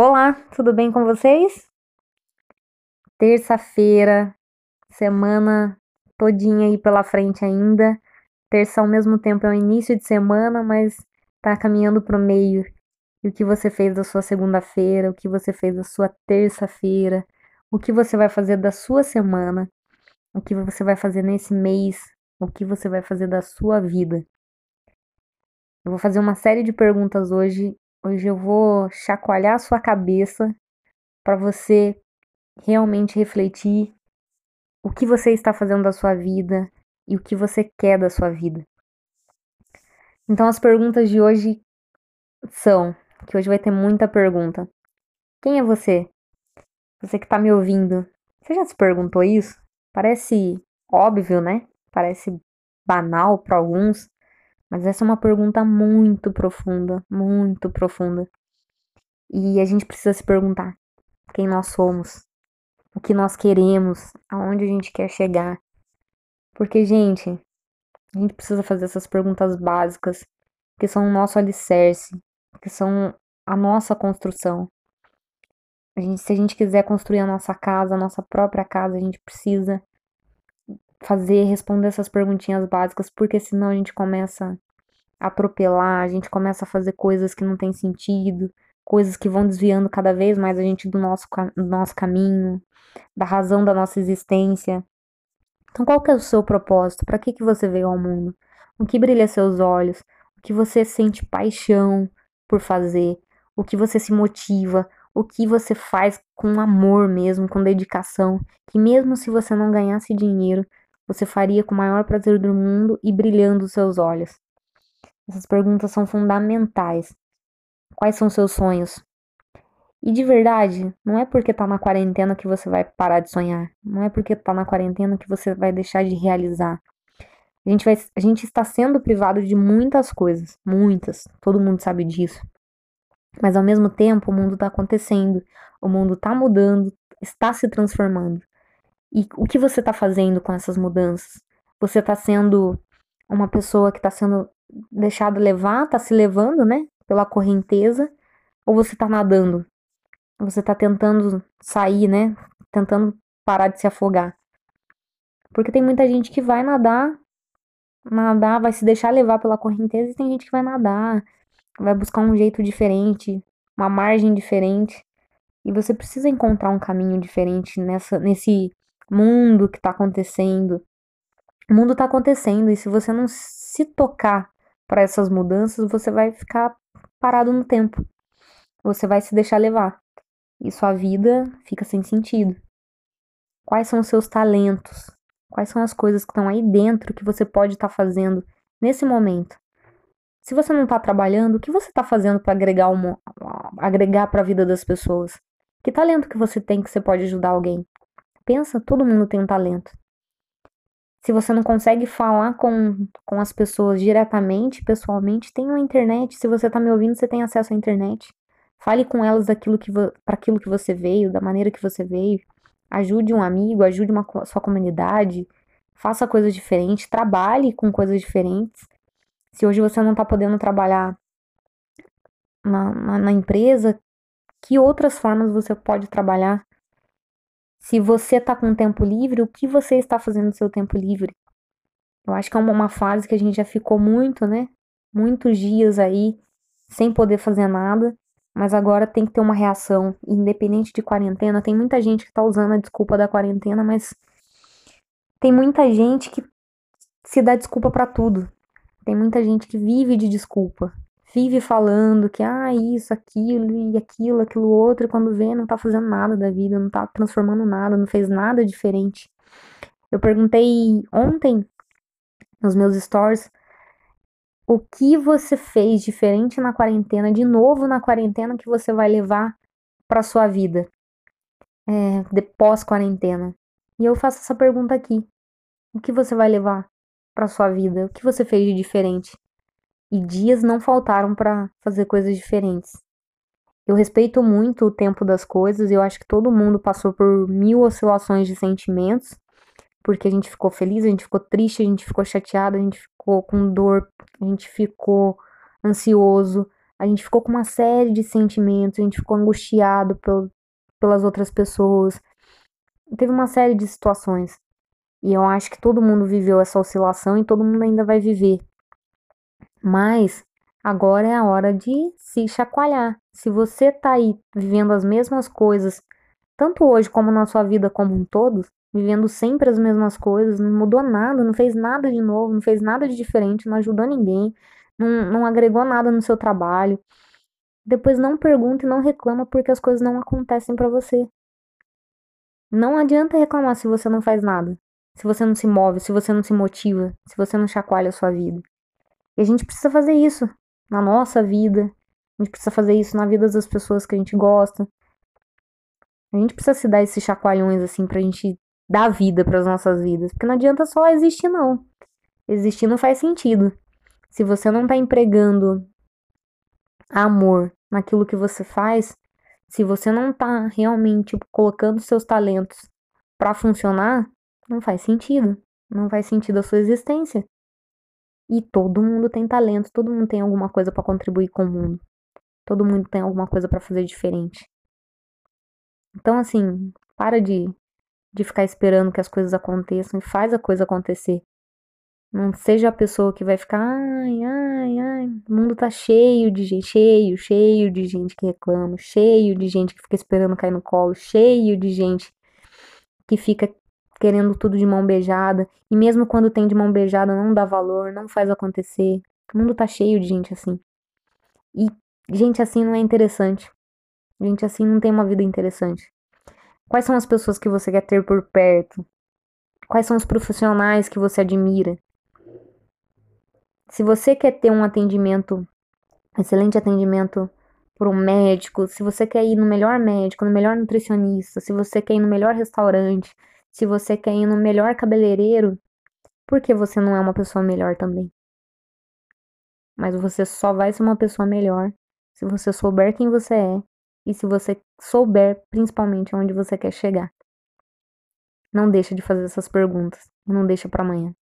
Olá, tudo bem com vocês? Terça-feira, semana todinha aí pela frente ainda. Terça ao mesmo tempo é o início de semana, mas tá caminhando pro meio. E o que você fez da sua segunda-feira, o que você fez da sua terça-feira, o que você vai fazer da sua semana, o que você vai fazer nesse mês, o que você vai fazer da sua vida. Eu vou fazer uma série de perguntas hoje. Hoje eu vou chacoalhar a sua cabeça para você realmente refletir o que você está fazendo da sua vida e o que você quer da sua vida. Então as perguntas de hoje são, que hoje vai ter muita pergunta. Quem é você? Você que está me ouvindo. Você já se perguntou isso? Parece óbvio, né? Parece banal para alguns, mas essa é uma pergunta muito profunda, muito profunda. E a gente precisa se perguntar quem nós somos, o que nós queremos, aonde a gente quer chegar. Porque, gente, a gente precisa fazer essas perguntas básicas, que são o nosso alicerce, que são a nossa construção. A gente, se a gente quiser construir a nossa casa, a nossa própria casa, a gente precisa fazer, responder essas perguntinhas básicas, porque senão a gente começa a atropelar, a gente começa a fazer coisas que não tem sentido, coisas que vão desviando cada vez mais a gente do nosso, do nosso caminho, da razão da nossa existência. Então, qual que é o seu propósito? Para que, que você veio ao mundo? O que brilha seus olhos? O que você sente paixão por fazer? O que você se motiva? O que você faz com amor mesmo, com dedicação? Que mesmo se você não ganhasse dinheiro, você faria com o maior prazer do mundo e brilhando os seus olhos? Essas perguntas são fundamentais. Quais são seus sonhos? E de verdade, não é porque tá na quarentena que você vai parar de sonhar. Não é porque tá na quarentena que você vai deixar de realizar. A gente, vai, a gente está sendo privado de muitas coisas, muitas. Todo mundo sabe disso. Mas ao mesmo tempo, o mundo está acontecendo, o mundo está mudando, está se transformando. E o que você está fazendo com essas mudanças? Você está sendo uma pessoa que está sendo deixada levar, está se levando, né, pela correnteza, ou você está nadando? Você está tentando sair, né, tentando parar de se afogar? Porque tem muita gente que vai nadar, nadar, vai se deixar levar pela correnteza, e tem gente que vai nadar, vai buscar um jeito diferente, uma margem diferente. E você precisa encontrar um caminho diferente nessa, nesse mundo que está acontecendo. O mundo está acontecendo e se você não se tocar para essas mudanças, você vai ficar parado no tempo. Você vai se deixar levar e sua vida fica sem sentido. Quais são os seus talentos? Quais são as coisas que estão aí dentro que você pode estar tá fazendo nesse momento? Se você não está trabalhando, o que você está fazendo para agregar uma, agregar para a vida das pessoas? Que talento que você tem que você pode ajudar alguém? Pensa, todo mundo tem um talento. Se você não consegue falar com, com as pessoas diretamente, pessoalmente, tem uma internet. Se você está me ouvindo, você tem acesso à internet. Fale com elas daquilo que para aquilo que você veio, da maneira que você veio. Ajude um amigo, ajude uma sua comunidade. Faça coisas diferentes, trabalhe com coisas diferentes. Se hoje você não está podendo trabalhar na, na, na empresa, que outras formas você pode trabalhar? Se você está com tempo livre, o que você está fazendo no seu tempo livre? Eu acho que é uma, fase que a gente já ficou muito, né? Muitos dias aí sem poder fazer nada, mas agora tem que ter uma reação, independente de quarentena. Tem muita gente que está usando a desculpa da quarentena, mas tem muita gente que se dá desculpa para tudo. Tem muita gente que vive de desculpa vive falando que ah, isso, aquilo e aquilo, aquilo outro, e quando vê não tá fazendo nada da vida, não tá transformando nada, não fez nada diferente. Eu perguntei ontem nos meus stories o que você fez diferente na quarentena, de novo na quarentena que você vai levar para sua vida é, de pós-quarentena. E eu faço essa pergunta aqui: o que você vai levar para sua vida? O que você fez de diferente? E dias não faltaram para fazer coisas diferentes. Eu respeito muito o tempo das coisas, eu acho que todo mundo passou por mil oscilações de sentimentos, porque a gente ficou feliz, a gente ficou triste, a gente ficou chateado, a gente ficou com dor, a gente ficou ansioso, A gente ficou com uma série de sentimentos, a gente ficou angustiado pel, pelas outras pessoas. Teve uma série de situações. E eu acho que todo mundo viveu essa oscilação e todo mundo ainda vai viver. Mas agora é a hora de se chacoalhar. Se você tá aí vivendo as mesmas coisas, tanto hoje como na sua vida como um todo, vivendo sempre as mesmas coisas, não mudou nada, não fez nada de novo, não fez nada de diferente, não ajudou ninguém, não, não agregou nada no seu trabalho. Depois não pergunta e não reclama porque as coisas não acontecem para você. Não adianta reclamar se você não faz nada, se você não se move, se você não se motiva, se você não chacoalha a sua vida. E a gente precisa fazer isso na nossa vida, a gente precisa fazer isso na vida das pessoas que a gente gosta. A gente precisa se dar esses chacoalhões assim pra gente dar vida para as nossas vidas, porque não adianta só existir não. Existir não faz sentido. Se você não tá empregando amor naquilo que você faz, se você não tá realmente colocando seus talentos para funcionar, não faz sentido. Não faz sentido a sua existência. E todo mundo tem talento, todo mundo tem alguma coisa para contribuir com o mundo. Todo mundo tem alguma coisa para fazer diferente. Então assim, para de de ficar esperando que as coisas aconteçam e faz a coisa acontecer. Não seja a pessoa que vai ficar, ai, ai, ai, o mundo tá cheio de gente, cheio, cheio de gente que reclama, cheio de gente que fica esperando cair no colo, cheio de gente que fica querendo tudo de mão beijada, e mesmo quando tem de mão beijada não dá valor, não faz acontecer. O mundo tá cheio de gente assim. E gente assim não é interessante. Gente assim não tem uma vida interessante. Quais são as pessoas que você quer ter por perto? Quais são os profissionais que você admira? Se você quer ter um atendimento, excelente atendimento por um médico, se você quer ir no melhor médico, no melhor nutricionista, se você quer ir no melhor restaurante, se você quer ir no melhor cabeleireiro, por que você não é uma pessoa melhor também? Mas você só vai ser uma pessoa melhor se você souber quem você é e se você souber principalmente onde você quer chegar. Não deixa de fazer essas perguntas, não deixa para amanhã.